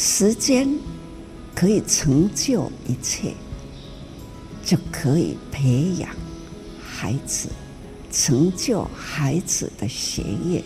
时间可以成就一切，就可以培养孩子，成就孩子的学业，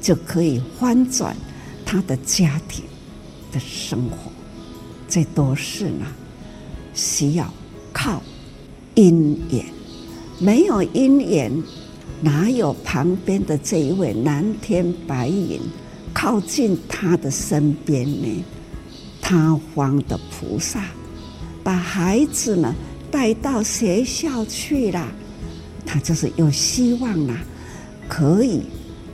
就可以翻转他的家庭的生活。这都是呢，需要靠因缘，没有因缘，哪有旁边的这一位蓝天白云？靠近他的身边呢，他方的菩萨把孩子呢带到学校去了，他就是有希望啊，可以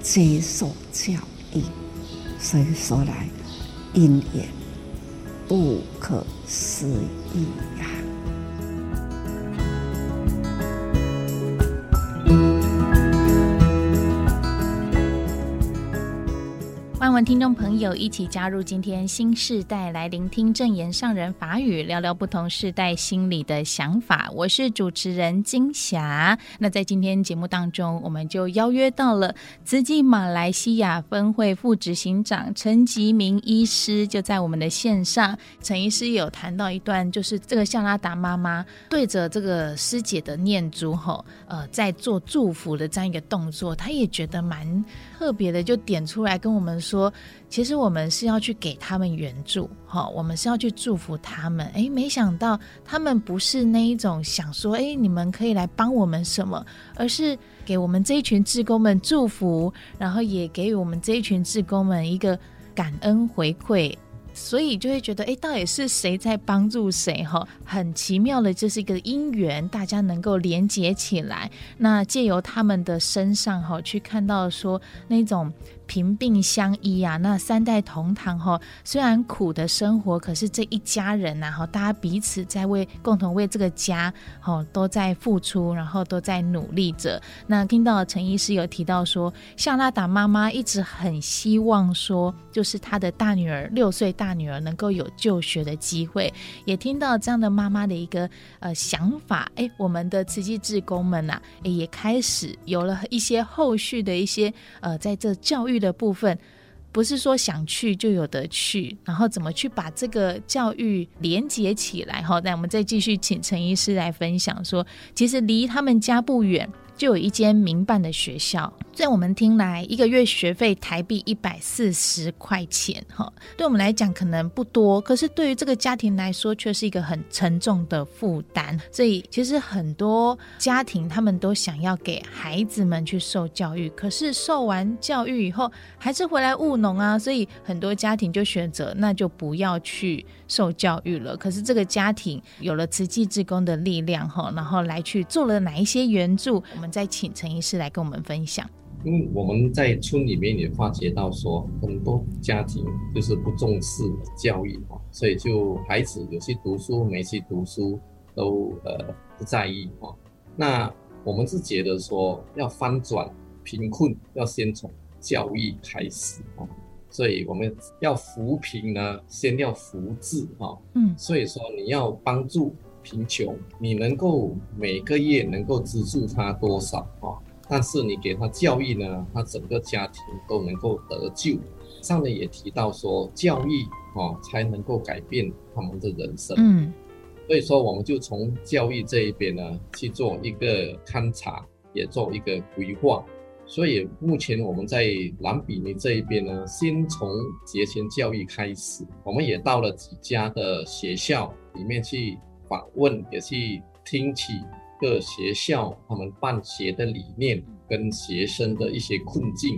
接受教育。所以说来，因缘不可思议呀。听众朋友一起加入今天新世代来聆听正言上人法语，聊聊不同世代心里的想法。我是主持人金霞。那在今天节目当中，我们就邀约到了慈济马来西亚分会副执行长陈吉明医师，就在我们的线上。陈医师有谈到一段，就是这个夏拉达妈妈对着这个师姐的念珠吼，呃，在做祝福的这样一个动作，他也觉得蛮特别的，就点出来跟我们说。其实我们是要去给他们援助，哈，我们是要去祝福他们。哎，没想到他们不是那一种想说，哎，你们可以来帮我们什么，而是给我们这一群志工们祝福，然后也给予我们这一群志工们一个感恩回馈。所以就会觉得，哎，到底是谁在帮助谁？哈，很奇妙的，这是一个因缘，大家能够连接起来。那借由他们的身上，哈，去看到说那种。贫病相依啊，那三代同堂哈，虽然苦的生活，可是这一家人呐哈，大家彼此在为共同为这个家哈都在付出，然后都在努力着。那听到陈医师有提到说，夏拉达妈妈一直很希望说，就是她的大女儿六岁大女儿能够有就学的机会，也听到这样的妈妈的一个呃想法。哎，我们的慈济志工们呐，也开始有了一些后续的一些呃在这教育的部分，不是说想去就有得去，然后怎么去把这个教育连接起来？好，那我们再继续请陈医师来分享说，其实离他们家不远。就有一间民办的学校，在我们听来，一个月学费台币一百四十块钱，哈，对我们来讲可能不多，可是对于这个家庭来说，却是一个很沉重的负担。所以，其实很多家庭他们都想要给孩子们去受教育，可是受完教育以后，还是回来务农啊，所以很多家庭就选择那就不要去受教育了。可是这个家庭有了慈济志工的力量，哈，然后来去做了哪一些援助，我们。再请陈医师来跟我们分享。因为我们在村里面也发觉到说，很多家庭就是不重视教育哈，所以就孩子有去读书没去读书都呃不在意哈。那我们是觉得说，要翻转贫困，要先从教育开始哈。所以我们要扶贫呢，先要扶志哈。嗯，所以说你要帮助。贫穷，你能够每个月能够资助他多少啊？但是你给他教育呢，他整个家庭都能够得救。上面也提到说，教育哦才能够改变他们的人生。嗯，所以说我们就从教育这一边呢去做一个勘察，也做一个规划。所以目前我们在兰比尼这一边呢，先从节前教育开始，我们也到了几家的学校里面去。访问也去听取各学校他们办学的理念跟学生的一些困境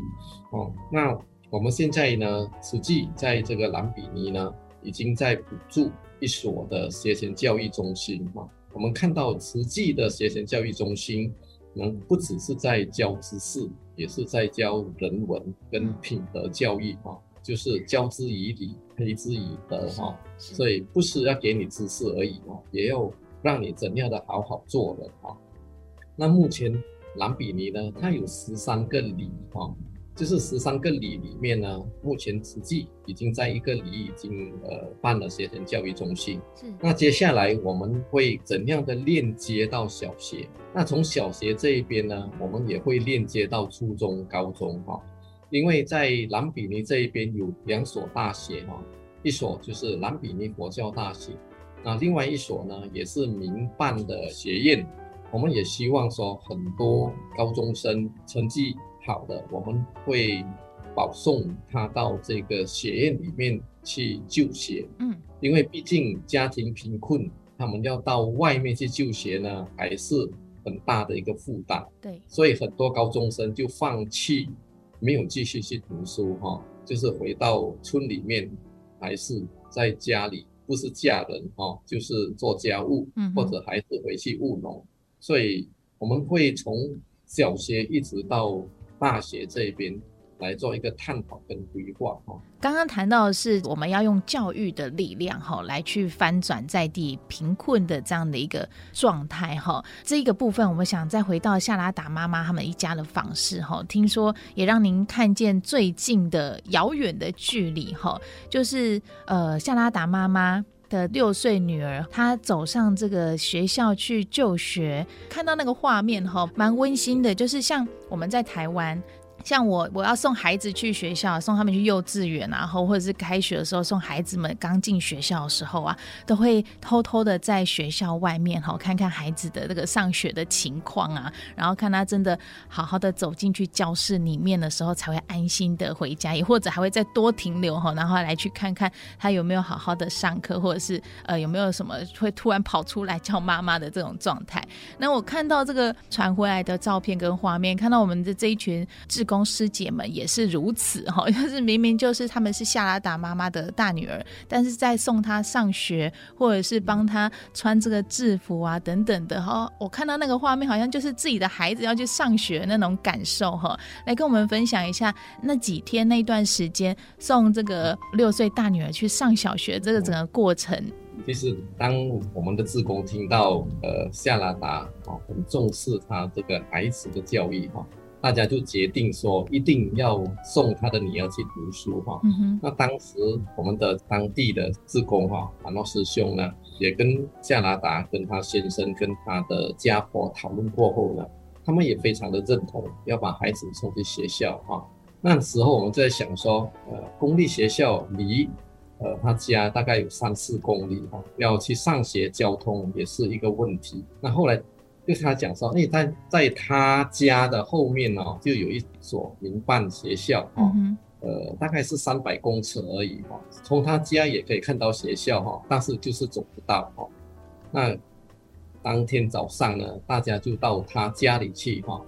哦。那我们现在呢，实际在这个兰比尼呢，已经在补助一所的学前教育中心哈。我们看到实际的学前教育中心，能不只是在教知识，也是在教人文跟品德教育哈。就是教之以理，培之以德，哈，所以不是要给你知识而已，哈，也要让你怎样的好好做人，哈。那目前兰比尼呢，它有十三个里，哈，就是十三个里里面呢，目前实际已经在一个里已经呃办了学前教育中心。是。那接下来我们会怎样的链接到小学？那从小学这一边呢，我们也会链接到初中、高中，哈。因为在兰比尼这一边有两所大学哈，一所就是兰比尼国教大学，那另外一所呢也是民办的学院。我们也希望说很多高中生成绩好的，我们会保送他到这个学院里面去就学。嗯，因为毕竟家庭贫困，他们要到外面去就学呢，还是很大的一个负担。对，所以很多高中生就放弃，没有继续去读书哈，就是回到村里面，还是在家里，不是嫁人哦，就是做家务，或者孩子回去务农。所以我们会从小学一直到大学这边来做一个探讨跟规划哈。刚刚谈到的是我们要用教育的力量哈，来去翻转在地贫困的这样的一个状态哈。这一个部分，我们想再回到夏拉达妈妈他们一家的访视哈。听说也让您看见最近的遥远的距离哈，就是呃夏拉达妈妈。的六岁女儿，她走上这个学校去就学，看到那个画面哈，蛮温馨的，就是像我们在台湾。像我，我要送孩子去学校，送他们去幼稚园，然后或者是开学的时候，送孩子们刚进学校的时候啊，都会偷偷的在学校外面哈，看看孩子的那个上学的情况啊，然后看他真的好好的走进去教室里面的时候，才会安心的回家，也或者还会再多停留哈，然后来去看看他有没有好好的上课，或者是呃有没有什么会突然跑出来叫妈妈的这种状态。那我看到这个传回来的照片跟画面，看到我们的这一群志工师姐们也是如此哈，就是明明就是他们是夏拉达妈妈的大女儿，但是在送她上学或者是帮她穿这个制服啊等等的哈，我看到那个画面好像就是自己的孩子要去上学那种感受哈，来跟我们分享一下那几天那段时间送这个六岁大女儿去上小学这个整个过程。其实当我们的志工听到呃夏拉达哦很重视她这个孩子的教育哈。大家就决定说，一定要送他的女儿去读书哈。嗯哼。那当时我们的当地的志工哈，马诺师兄呢，也跟加拿大、跟他先生、跟他的家婆讨论过后呢，他们也非常的认同，要把孩子送去学校哈。那时候我们在想说，呃，公立学校离呃他家大概有三四公里哈，要去上学，交通也是一个问题。那后来。就是他讲说，哎，在在他家的后面哦，就有一所民办学校哈，嗯、呃，大概是三百公尺而已哈，从他家也可以看到学校哈，但是就是走不到哈。那当天早上呢，大家就到他家里去哈，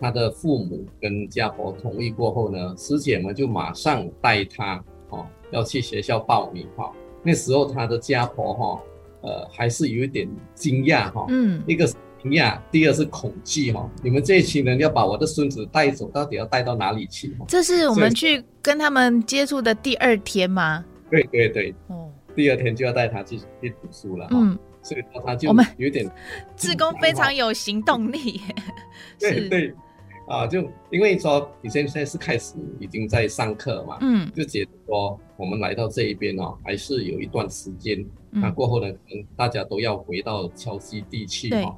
他的父母跟家婆同意过后呢，师姐们就马上带他哦，要去学校报名哈。那时候他的家婆哈，呃，还是有一点惊讶哈，嗯，一个。惊讶，第二是恐惧哈，你们这一群人要把我的孙子带走，到底要带到哪里去？这是我们去跟他们接触的第二天吗？对对对，哦，第二天就要带他去去读书了，嗯，所以他就我们有点，志工非常有行动力，对对，啊，就因为说你现在是开始已经在上课嘛，嗯，就觉得说我们来到这一边哦，还是有一段时间，那过后呢，可能大家都要回到侨西地去哈。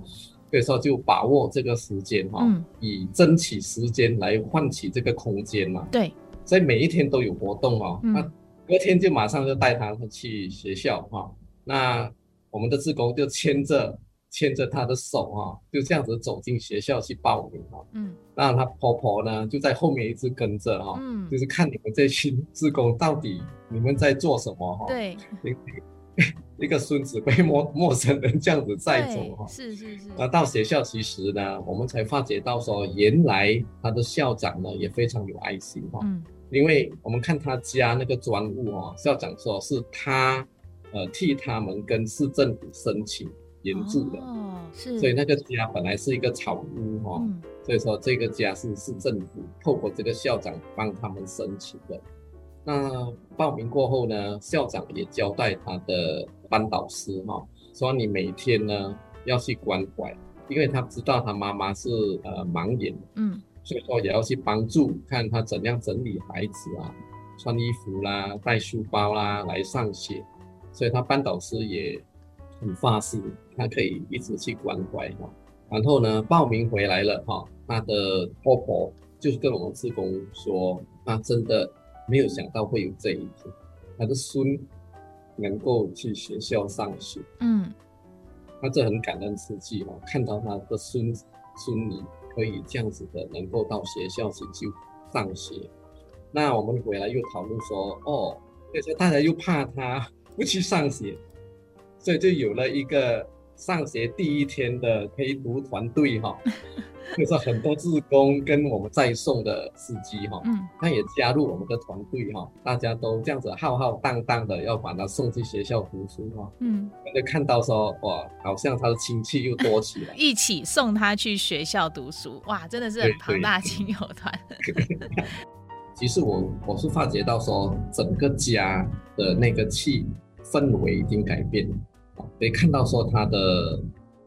所以说，就把握这个时间哈，嗯、以争取时间来换取这个空间嘛。对，所以每一天都有活动哦。那、嗯、隔天就马上就带他去学校哈。那我们的志工就牵着牵着他的手哈，就这样子走进学校去报名哈。嗯。那他婆婆呢，就在后面一直跟着哈。嗯。就是看你们这群志工到底你们在做什么哈。对。一个孙子被陌陌生人这样子带走哈，是是是。那到学校其实呢，我们才发觉到说，原来他的校长呢也非常有爱心哈。嗯。因为我们看他家那个砖屋哈，校长说是他呃替他们跟市政府申请援助的。哦，是。所以那个家本来是一个草屋哈，嗯。所以说这个家是市政府透过这个校长帮他们申请的。那报名过后呢，校长也交代他的班导师哈，说你每天呢要去关怀，因为他知道他妈妈是呃盲眼，嗯，所以说也要去帮助，看他怎样整理孩子啊，穿衣服啦，带书包啦来上学，所以他班导师也很发心，他可以一直去关怀哈。然后呢，报名回来了哈，他的婆婆就是跟我们志工说，他真的。没有想到会有这一天，他的孙能够去学校上学。嗯，他这很感恩刺激哦，看到他的孙孙女可以这样子的，能够到学校去就上学。那我们回来又讨论说，哦，所以说大家又怕他 不去上学，所以就有了一个上学第一天的陪读团队哈。就是很多志工跟我们在送的司机哈，嗯，他也加入我们的团队哈，大家都这样子浩浩荡荡的要把他送去学校读书哈，嗯，我就看到说哇，好像他的亲戚又多起来，一起送他去学校读书，哇，真的是很庞大亲友团。其实我我是发觉到说，整个家的那个气氛围已经改变了，可以看到说他的。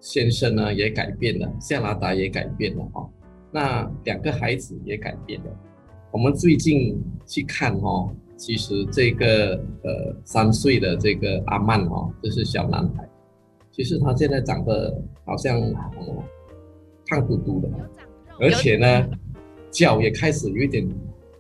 先生呢也改变了，夏拉达也改变了哦，那两个孩子也改变了。我们最近去看哦，其实这个呃三岁的这个阿曼哦，这是小男孩，其实他现在长得好像嗯胖嘟嘟的，而且呢脚也开始有一点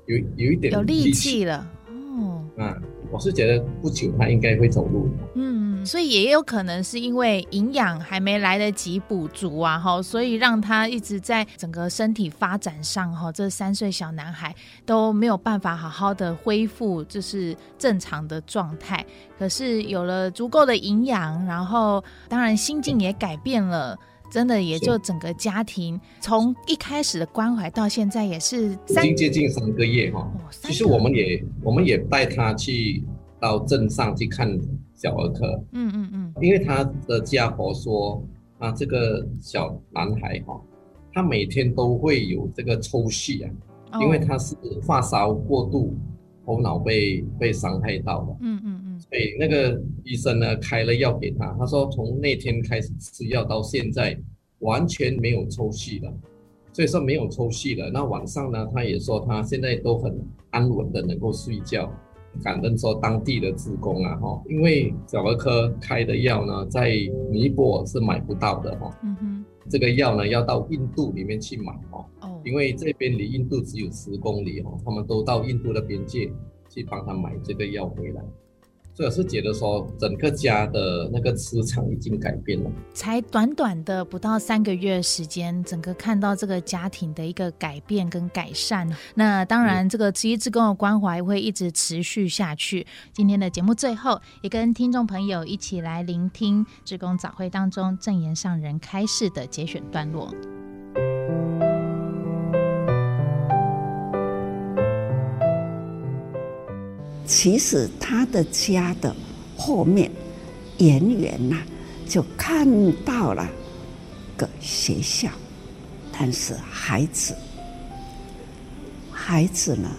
有有一点有力气了哦。嗯，我是觉得不久他应该会走路。嗯。所以也有可能是因为营养还没来得及补足啊，哈，所以让他一直在整个身体发展上，哈，这三岁小男孩都没有办法好好的恢复，就是正常的状态。可是有了足够的营养，然后当然心境也改变了，真的也就整个家庭从一开始的关怀到现在也是已经接近三个月哈。其实我们也我们也带他去到镇上去看。小儿科，嗯嗯嗯，因为他的家婆说，啊，这个小男孩哈，他每天都会有这个抽搐啊，因为他是发烧过度，头脑被被伤害到了，嗯嗯嗯，所以那个医生呢开了药给他，他说从那天开始吃药到现在完全没有抽搐了，所以说没有抽搐了。那晚上呢，他也说他现在都很安稳的能够睡觉。感恩说当地的职工啊，哈，因为小儿科开的药呢，在尼泊尔是买不到的，哈，嗯哼，这个药呢要到印度里面去买，哈，哦，因为这边离印度只有十公里，哦，他们都到印度的边界去帮他买这个药回来。所以是觉得说，整个家的那个磁场已经改变了。才短短的不到三个月时间，整个看到这个家庭的一个改变跟改善。那当然，这个慈济志工的关怀会一直持续下去。今天的节目最后，也跟听众朋友一起来聆听志工早会当中证言上人开示的节选段落。其实他的家的后面，远远呐就看到了个学校，但是孩子，孩子呢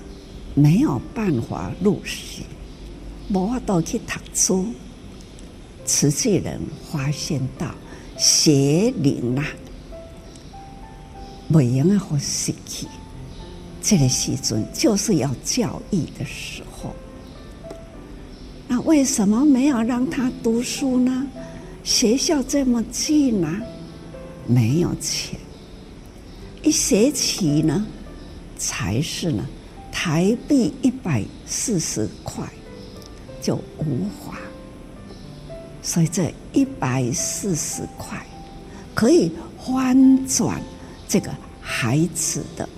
没有办法入学，无法到去读书。慈济人发现到学龄呐，不应该好失去，这个时阵就是要教育的时候。为什么没有让他读书呢？学校这么近呢？没有钱，一学期呢，才是呢，台币一百四十块，就无法。所以这一百四十块可以翻转这个孩子的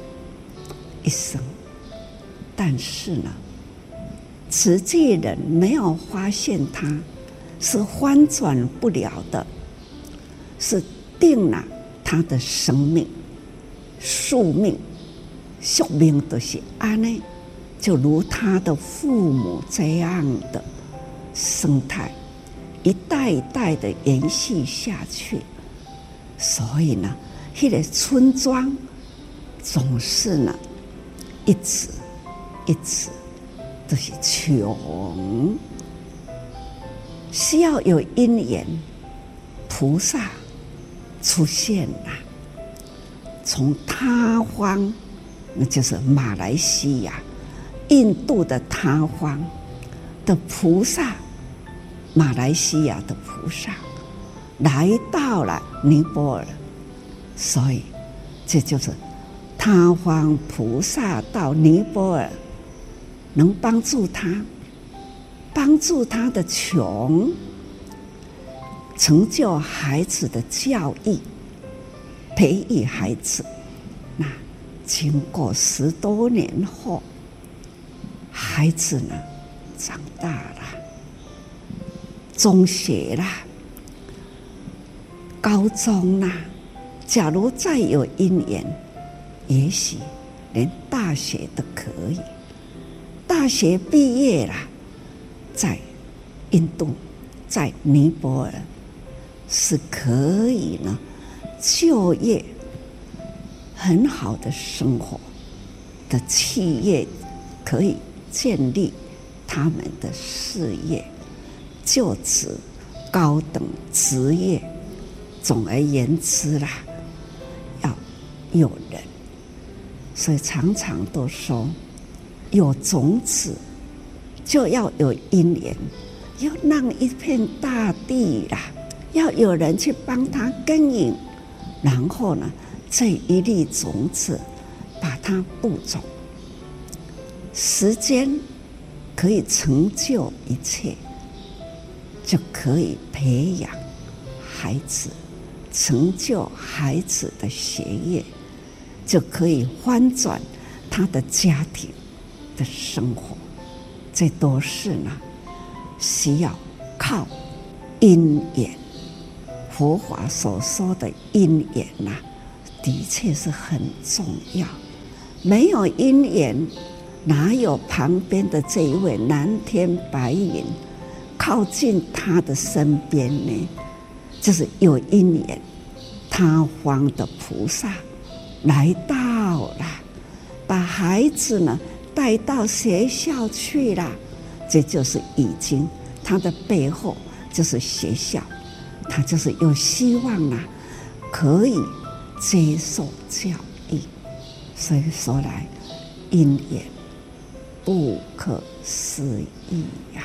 一生，但是呢，实际人没有发现他是翻转不了的，是定了他的生命宿命，宿命都是安呢，就如他的父母这样的生态，一代一代的延续下去。所以呢，那个村庄总是呢，一直一直。都是穷，需要有因缘，菩萨出现了，从他方，那就是马来西亚、印度的他方的菩萨，马来西亚的菩萨来到了尼泊尔，所以这就是他方菩萨到尼泊尔。能帮助他，帮助他的穷，成就孩子的教育，培育孩子。那经过十多年后，孩子呢，长大了，中学啦，高中啦，假如再有因缘，也许连大学都可以。大学毕业了，在印度，在尼泊尔，是可以呢，就业很好的生活的企业，可以建立他们的事业，就职高等职业。总而言之啦，要有人，所以常常都说。有种子，就要有因缘，要让一片大地啦，要有人去帮他耕耘，然后呢，这一粒种子把它播种。时间可以成就一切，就可以培养孩子，成就孩子的学业，就可以翻转他的家庭。的生活，这都是呢，需要靠因缘。佛法所说的因缘呐，的确是很重要。没有因缘，哪有旁边的这一位蓝天白云靠近他的身边呢？就是有因缘，他方的菩萨来到了，把孩子呢。带到学校去了，这就是已经他的背后就是学校，他就是有希望啊，可以接受教育。所以说来，因缘不可思议呀。